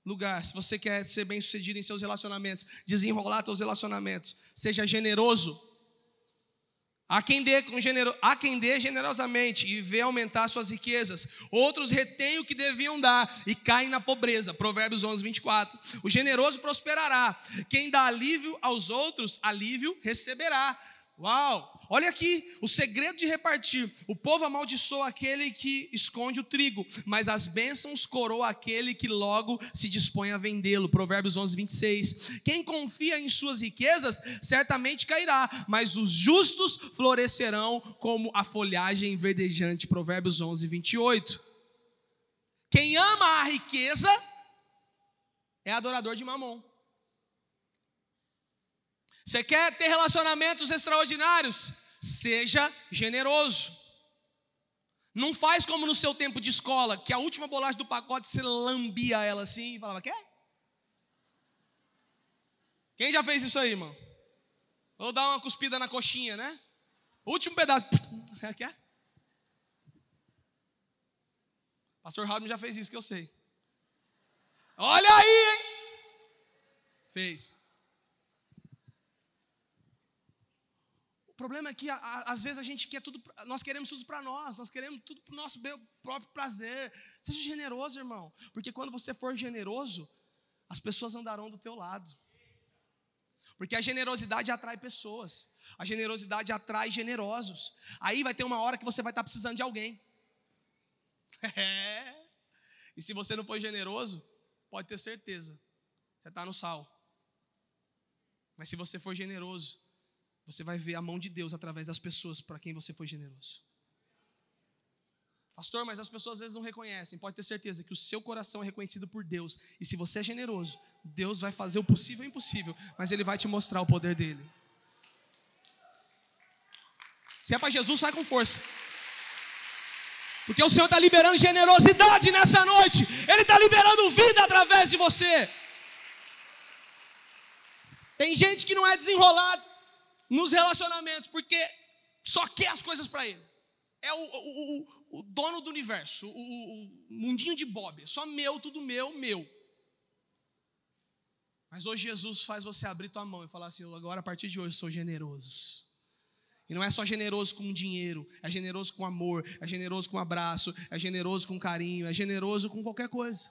lugar. Se você quer ser bem sucedido em seus relacionamentos, desenrolar seus relacionamentos, seja generoso Há quem, dê com genero... Há quem dê generosamente e vê aumentar suas riquezas. Outros retêm o que deviam dar e caem na pobreza. Provérbios 11, 24. O generoso prosperará. Quem dá alívio aos outros, alívio receberá. Uau! Olha aqui, o segredo de repartir. O povo amaldiçoa aquele que esconde o trigo, mas as bênçãos coroa aquele que logo se dispõe a vendê-lo. Provérbios 11, 26. Quem confia em suas riquezas certamente cairá, mas os justos florescerão como a folhagem verdejante. Provérbios 11, 28. Quem ama a riqueza é adorador de mamon. Você quer ter relacionamentos extraordinários? Seja generoso. Não faz como no seu tempo de escola, que a última bolacha do pacote você lambia ela assim e falava: Quer? Quem já fez isso aí, irmão? Ou dar uma cuspida na coxinha, né? Último pedaço. Quer? Pastor Robin já fez isso, que eu sei. Olha aí, hein? Fez. Problema é que às vezes a gente quer tudo, nós queremos tudo para nós, nós queremos tudo para o nosso próprio prazer. Seja generoso, irmão, porque quando você for generoso, as pessoas andarão do teu lado. Porque a generosidade atrai pessoas, a generosidade atrai generosos. Aí vai ter uma hora que você vai estar precisando de alguém. É. E se você não for generoso, pode ter certeza, você está no sal. Mas se você for generoso, você vai ver a mão de Deus através das pessoas para quem você foi generoso. Pastor, mas as pessoas às vezes não reconhecem. Pode ter certeza que o seu coração é reconhecido por Deus. E se você é generoso, Deus vai fazer o possível e o impossível, mas Ele vai te mostrar o poder dele. Se é para Jesus, vai com força. Porque o Senhor está liberando generosidade nessa noite. Ele está liberando vida através de você. Tem gente que não é desenrolado nos relacionamentos porque só quer as coisas para ele. É o, o, o, o, dono do universo, o, mundinho de Bob. É só meu, tudo meu, meu. Mas hoje Jesus faz você abrir tua mão e falar assim: agora a partir de hoje sou generoso. E não é só generoso com dinheiro, é generoso com amor, é generoso com abraço, é generoso com carinho, é generoso com qualquer coisa.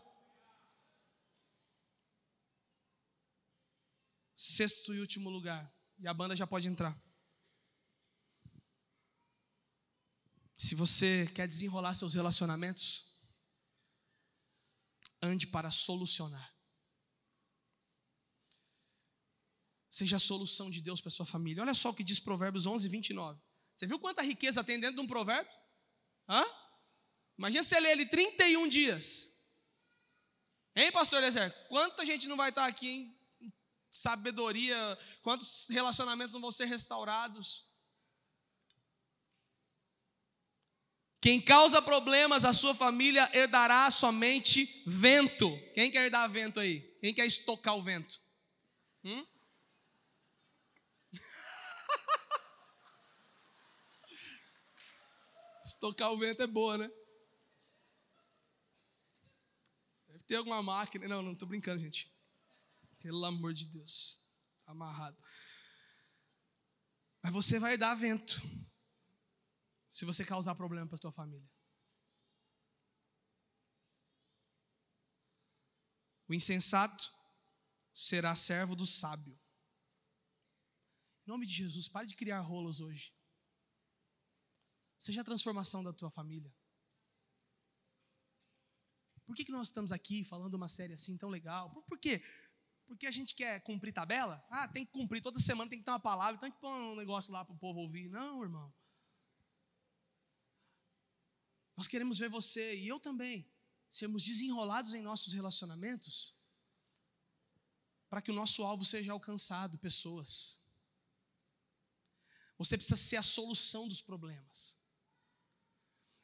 Sexto e último lugar, e a banda já pode entrar. Se você quer desenrolar seus relacionamentos, ande para solucionar. seja a solução de Deus para sua família. Olha só o que diz Provérbios 11, 29. Você viu quanta riqueza tem dentro de um provérbio? Hã? Imagina você ler ele 31 dias. Hein, pastor Eliezer? Quanta gente não vai estar aqui em sabedoria? Quantos relacionamentos não vão ser restaurados? Quem causa problemas à sua família herdará somente vento. Quem quer herdar vento aí? Quem quer estocar o vento? Hum? Estocar o vento é boa, né? Deve ter alguma máquina. Não, não estou brincando, gente. Pelo amor de Deus. Tá amarrado. Mas você vai dar vento. Se você causar problema para sua família. O insensato será servo do sábio. Em nome de Jesus, pare de criar rolos hoje. Seja a transformação da tua família. Por que, que nós estamos aqui falando uma série assim tão legal? Por, por quê? Porque a gente quer cumprir tabela? Ah, tem que cumprir, toda semana tem que ter uma palavra, então tem que pôr um negócio lá para o povo ouvir. Não, irmão. Nós queremos ver você e eu também sermos desenrolados em nossos relacionamentos para que o nosso alvo seja alcançado, pessoas. Você precisa ser a solução dos problemas.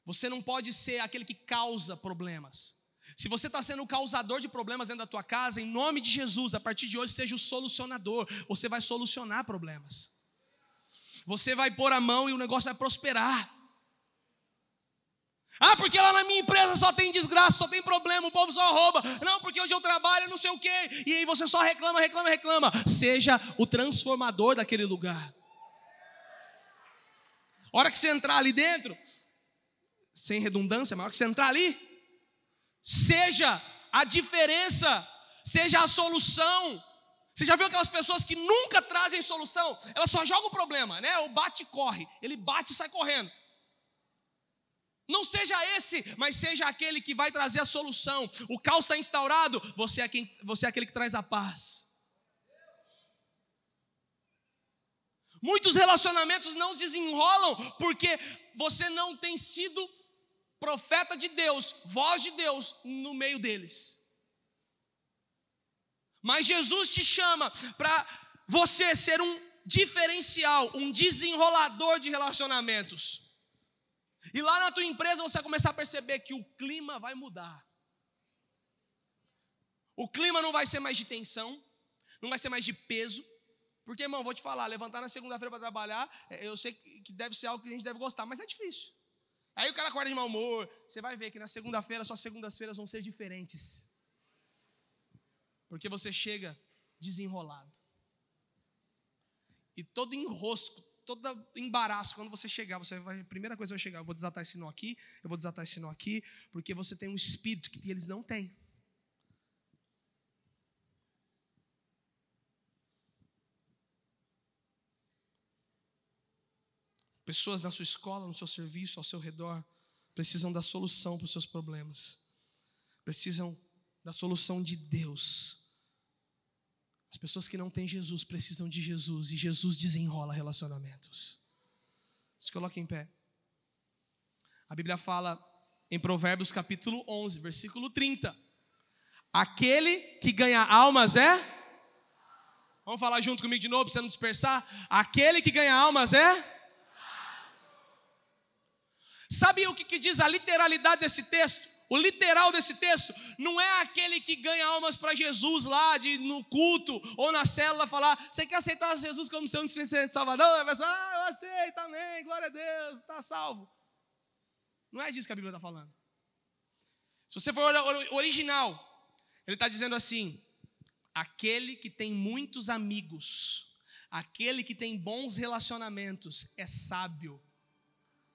Você não pode ser aquele que causa problemas. Se você está sendo o causador de problemas dentro da tua casa, em nome de Jesus, a partir de hoje seja o solucionador. Você vai solucionar problemas. Você vai pôr a mão e o negócio vai prosperar. Ah, porque lá na minha empresa só tem desgraça, só tem problema, o povo só rouba. Não, porque onde eu trabalho não sei o quê. E aí você só reclama, reclama, reclama. Seja o transformador daquele lugar. A hora que você entrar ali dentro, sem redundância, mas que você entrar ali, seja a diferença, seja a solução. Você já viu aquelas pessoas que nunca trazem solução? Elas só jogam o problema, né? O bate e corre. Ele bate e sai correndo. Não seja esse, mas seja aquele que vai trazer a solução. O caos está instaurado, você é, quem, você é aquele que traz a paz. Muitos relacionamentos não desenrolam porque você não tem sido profeta de Deus, voz de Deus no meio deles. Mas Jesus te chama para você ser um diferencial, um desenrolador de relacionamentos. E lá na tua empresa você vai começar a perceber que o clima vai mudar. O clima não vai ser mais de tensão, não vai ser mais de peso. Porque, irmão, vou te falar, levantar na segunda-feira para trabalhar, é, eu sei que deve ser algo que a gente deve gostar, mas é difícil. Aí o cara acorda de mau humor, você vai ver que na segunda-feira suas segundas-feiras vão ser diferentes. Porque você chega desenrolado. E todo enrosco, todo embaraço, quando você chegar, você vai, a primeira coisa que vai chegar, eu vou desatar esse nó aqui, eu vou desatar esse nó aqui, porque você tem um espírito que eles não têm. Pessoas na sua escola, no seu serviço, ao seu redor, precisam da solução para os seus problemas. Precisam da solução de Deus. As pessoas que não têm Jesus precisam de Jesus e Jesus desenrola relacionamentos. Se coloque em pé. A Bíblia fala em Provérbios capítulo 11, versículo 30. Aquele que ganha almas é? Vamos falar junto comigo de novo para você não dispersar? Aquele que ganha almas é? Sabe o que, que diz a literalidade desse texto? O literal desse texto não é aquele que ganha almas para Jesus lá de, no culto ou na célula falar: Você quer aceitar Jesus como seu de Salvador? A pessoa, ah, eu aceito, amém, glória a Deus, está salvo. Não é disso que a Bíblia está falando. Se você for original, ele está dizendo assim: aquele que tem muitos amigos, aquele que tem bons relacionamentos, é sábio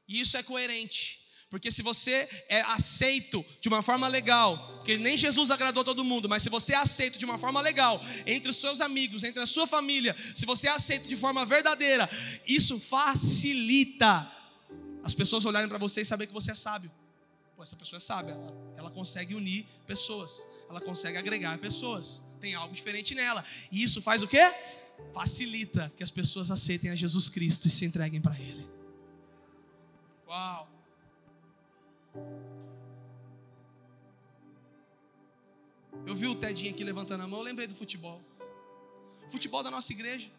e isso é coerente. Porque se você é aceito de uma forma legal, porque nem Jesus agradou todo mundo, mas se você é aceito de uma forma legal, entre os seus amigos, entre a sua família, se você é aceito de forma verdadeira, isso facilita as pessoas olharem para você e saber que você é sábio. Pô, essa pessoa é sábia, ela, ela consegue unir pessoas, ela consegue agregar pessoas, tem algo diferente nela. E isso faz o quê? Facilita que as pessoas aceitem a Jesus Cristo e se entreguem para Ele. Uau! Eu vi o Tedinho aqui levantando a mão, eu lembrei do futebol. Futebol da nossa igreja.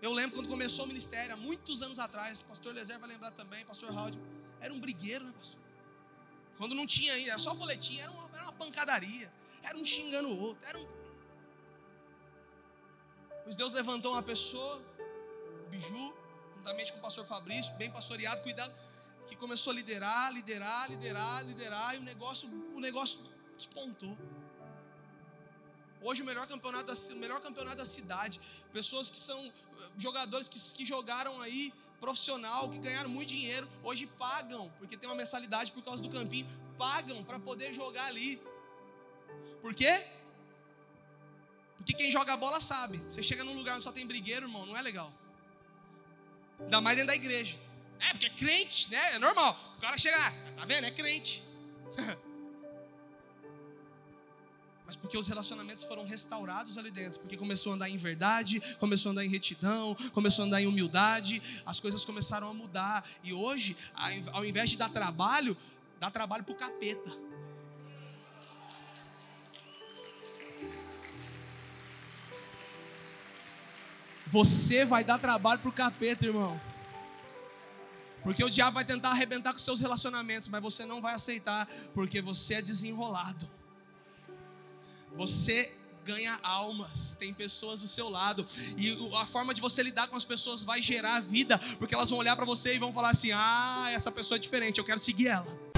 Eu lembro quando começou o ministério, há muitos anos atrás, pastor Lezer vai lembrar também, pastor Raul, era um brigueiro, né, pastor? Quando não tinha ainda, era só boletim, era uma, era uma pancadaria, era um xingando o outro, era um. Pois Deus levantou uma pessoa, o Biju, juntamente com o pastor Fabrício, bem pastoreado, cuidado, que começou a liderar, liderar, liderar, liderar, e o negócio, o negócio despontou. Hoje o melhor campeonato da, o melhor campeonato da cidade. Pessoas que são eh, jogadores que, que jogaram aí profissional, que ganharam muito dinheiro, hoje pagam, porque tem uma mensalidade por causa do campinho, pagam para poder jogar ali. Por quê? Porque quem joga a bola sabe. Você chega num lugar onde só tem brigueiro, irmão, não é legal. Ainda mais dentro da igreja. É, porque é crente, né? É normal. O cara chega, ah, tá vendo? É crente. Mas porque os relacionamentos foram restaurados ali dentro, porque começou a andar em verdade, começou a andar em retidão, começou a andar em humildade, as coisas começaram a mudar. E hoje, ao invés de dar trabalho, dá trabalho para o capeta. Você vai dar trabalho para o capeta, irmão. Porque o diabo vai tentar arrebentar com seus relacionamentos, mas você não vai aceitar, porque você é desenrolado. Você ganha almas, tem pessoas do seu lado, e a forma de você lidar com as pessoas vai gerar vida, porque elas vão olhar para você e vão falar assim: ah, essa pessoa é diferente, eu quero seguir ela.